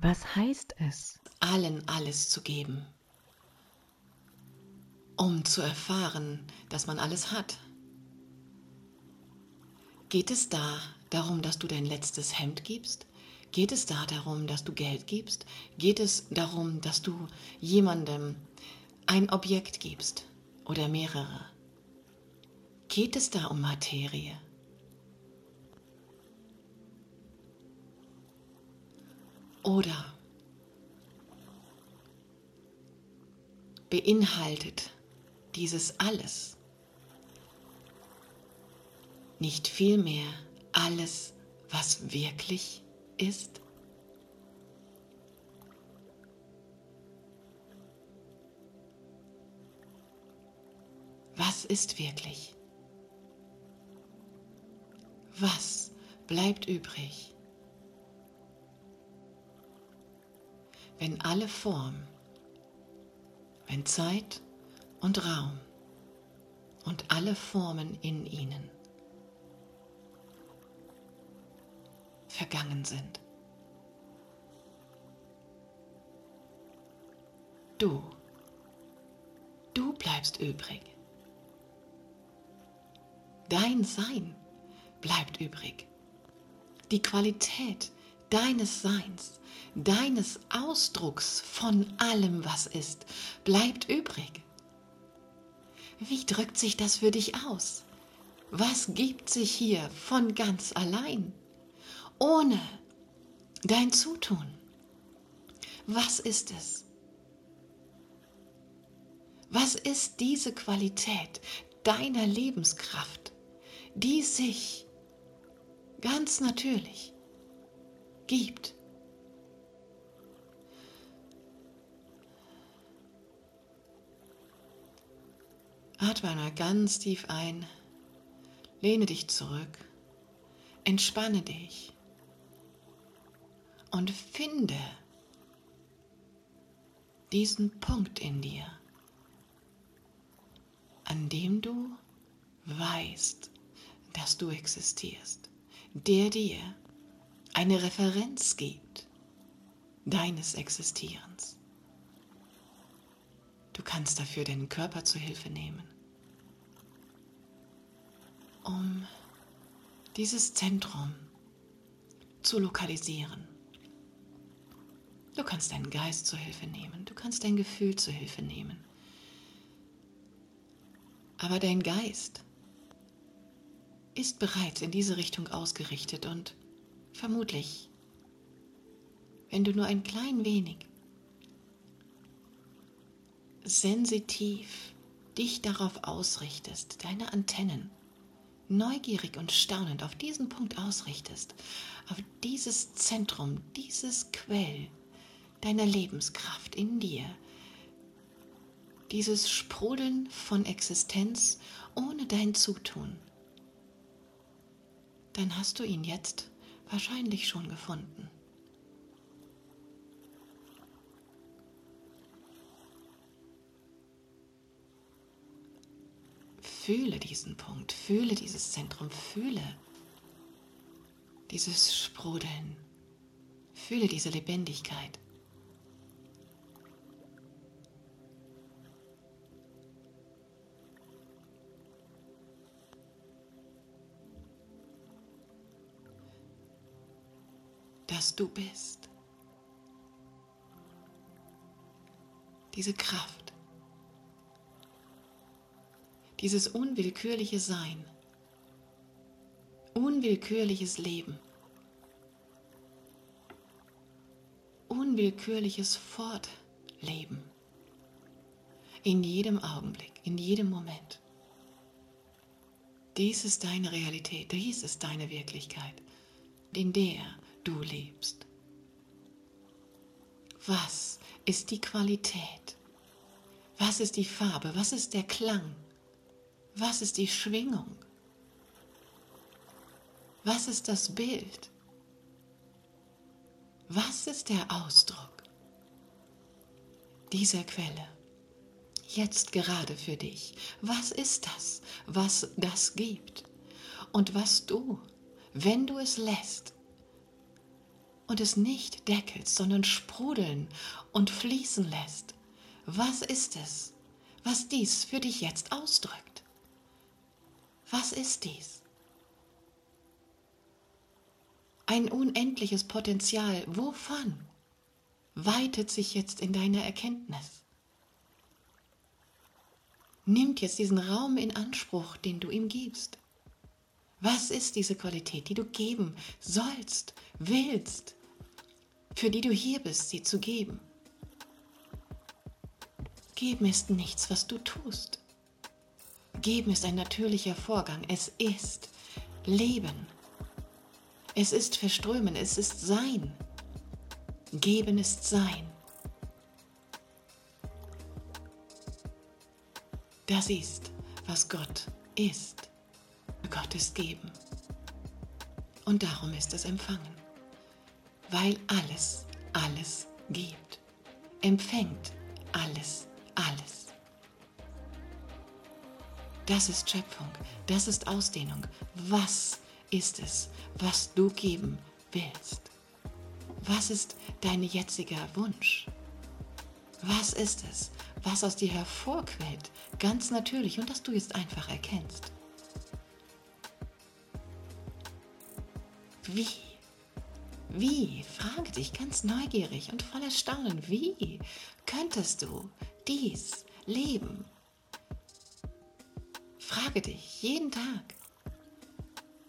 Was heißt es? Allen alles zu geben, um zu erfahren, dass man alles hat. Geht es da darum, dass du dein letztes Hemd gibst? Geht es da darum, dass du Geld gibst? Geht es darum, dass du jemandem ein Objekt gibst oder mehrere? Geht es da um Materie? Oder beinhaltet dieses alles nicht vielmehr alles, was wirklich ist? Was ist wirklich? Was bleibt übrig, wenn alle Form, wenn Zeit und Raum und alle Formen in ihnen vergangen sind? Du, du bleibst übrig. Dein Sein bleibt übrig. Die Qualität deines Seins, deines Ausdrucks von allem, was ist, bleibt übrig. Wie drückt sich das für dich aus? Was gibt sich hier von ganz allein, ohne dein Zutun? Was ist es? Was ist diese Qualität deiner Lebenskraft, die sich ganz natürlich gibt. Atme einmal ganz tief ein, lehne dich zurück, entspanne dich. Und finde diesen Punkt in dir, an dem du weißt, dass du existierst, der dir eine Referenz gibt deines Existierens. Du kannst dafür deinen Körper zu Hilfe nehmen, um dieses Zentrum zu lokalisieren. Du kannst deinen Geist zu Hilfe nehmen, du kannst dein Gefühl zu Hilfe nehmen. Aber dein Geist ist bereits in diese Richtung ausgerichtet und vermutlich, wenn du nur ein klein wenig sensitiv dich darauf ausrichtest, deine Antennen neugierig und staunend auf diesen Punkt ausrichtest, auf dieses Zentrum, dieses Quell deiner Lebenskraft in dir, dieses Sprudeln von Existenz ohne dein Zutun, dann hast du ihn jetzt wahrscheinlich schon gefunden. Fühle diesen Punkt, fühle dieses Zentrum, fühle dieses Sprudeln, fühle diese Lebendigkeit. Dass du bist. Diese Kraft, dieses unwillkürliche Sein, unwillkürliches Leben, unwillkürliches Fortleben in jedem Augenblick, in jedem Moment. Dies ist deine Realität, dies ist deine Wirklichkeit, in der du lebst. Was ist die Qualität? Was ist die Farbe? Was ist der Klang? Was ist die Schwingung? Was ist das Bild? Was ist der Ausdruck dieser Quelle? Jetzt gerade für dich. Was ist das, was das gibt? Und was du, wenn du es lässt, und es nicht deckelst, sondern sprudeln und fließen lässt. Was ist es, was dies für dich jetzt ausdrückt? Was ist dies? Ein unendliches Potenzial. Wovon weitet sich jetzt in deiner Erkenntnis? Nimmt jetzt diesen Raum in Anspruch, den du ihm gibst. Was ist diese Qualität, die du geben sollst, willst, für die du hier bist, sie zu geben? Geben ist nichts, was du tust. Geben ist ein natürlicher Vorgang. Es ist Leben. Es ist Verströmen. Es ist Sein. Geben ist Sein. Das ist, was Gott ist. Gott ist Geben. Und darum ist es Empfangen. Weil alles, alles gibt. Empfängt alles, alles. Das ist Schöpfung, das ist Ausdehnung. Was ist es, was du geben willst? Was ist dein jetziger Wunsch? Was ist es, was aus dir hervorquellt, ganz natürlich und das du jetzt einfach erkennst? Wie? Wie? Frage dich ganz neugierig und voller Staunen. Wie könntest du dies leben? Frage dich jeden Tag.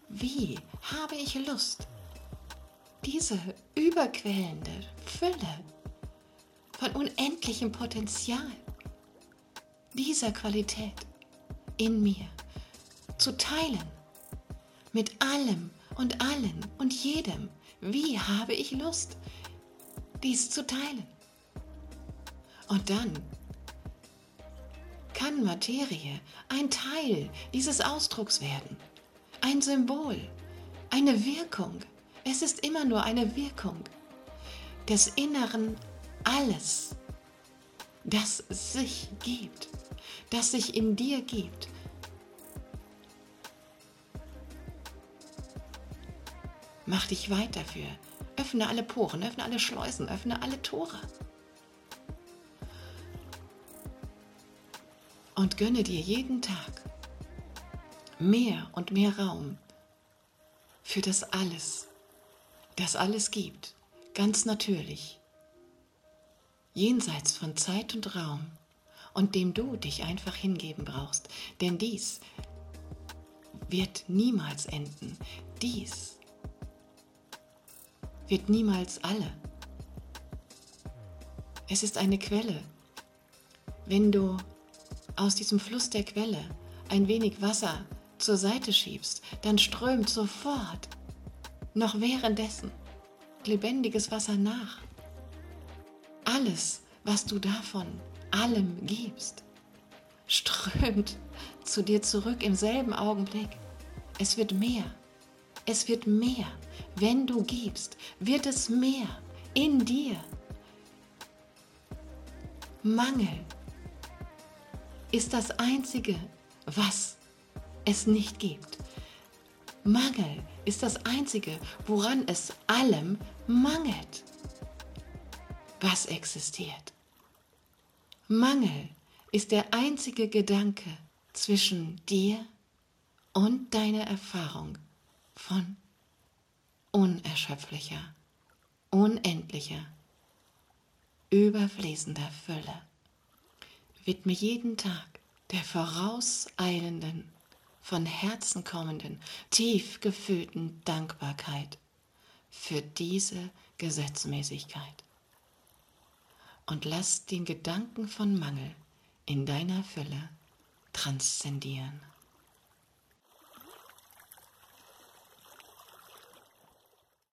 Wie habe ich Lust, diese überquellende Fülle von unendlichem Potenzial dieser Qualität in mir zu teilen mit allem, und allen und jedem. Wie habe ich Lust, dies zu teilen? Und dann kann Materie ein Teil dieses Ausdrucks werden, ein Symbol, eine Wirkung. Es ist immer nur eine Wirkung des Inneren alles, das sich gibt, das sich in dir gibt, Mach dich weit dafür. Öffne alle Poren, öffne alle Schleusen, öffne alle Tore. Und gönne dir jeden Tag mehr und mehr Raum für das alles, das alles gibt, ganz natürlich, jenseits von Zeit und Raum und dem du dich einfach hingeben brauchst. Denn dies wird niemals enden. Dies wird niemals alle. Es ist eine Quelle. Wenn du aus diesem Fluss der Quelle ein wenig Wasser zur Seite schiebst, dann strömt sofort, noch währenddessen, lebendiges Wasser nach. Alles, was du davon allem gibst, strömt zu dir zurück im selben Augenblick. Es wird mehr. Es wird mehr. Wenn du gibst, wird es mehr in dir. Mangel ist das Einzige, was es nicht gibt. Mangel ist das Einzige, woran es allem mangelt, was existiert. Mangel ist der einzige Gedanke zwischen dir und deiner Erfahrung von unerschöpflicher, unendlicher, überfließender Fülle. Widme jeden Tag der vorauseilenden, von Herzen kommenden, tief gefühlten Dankbarkeit für diese Gesetzmäßigkeit. Und lass den Gedanken von Mangel in deiner Fülle transzendieren.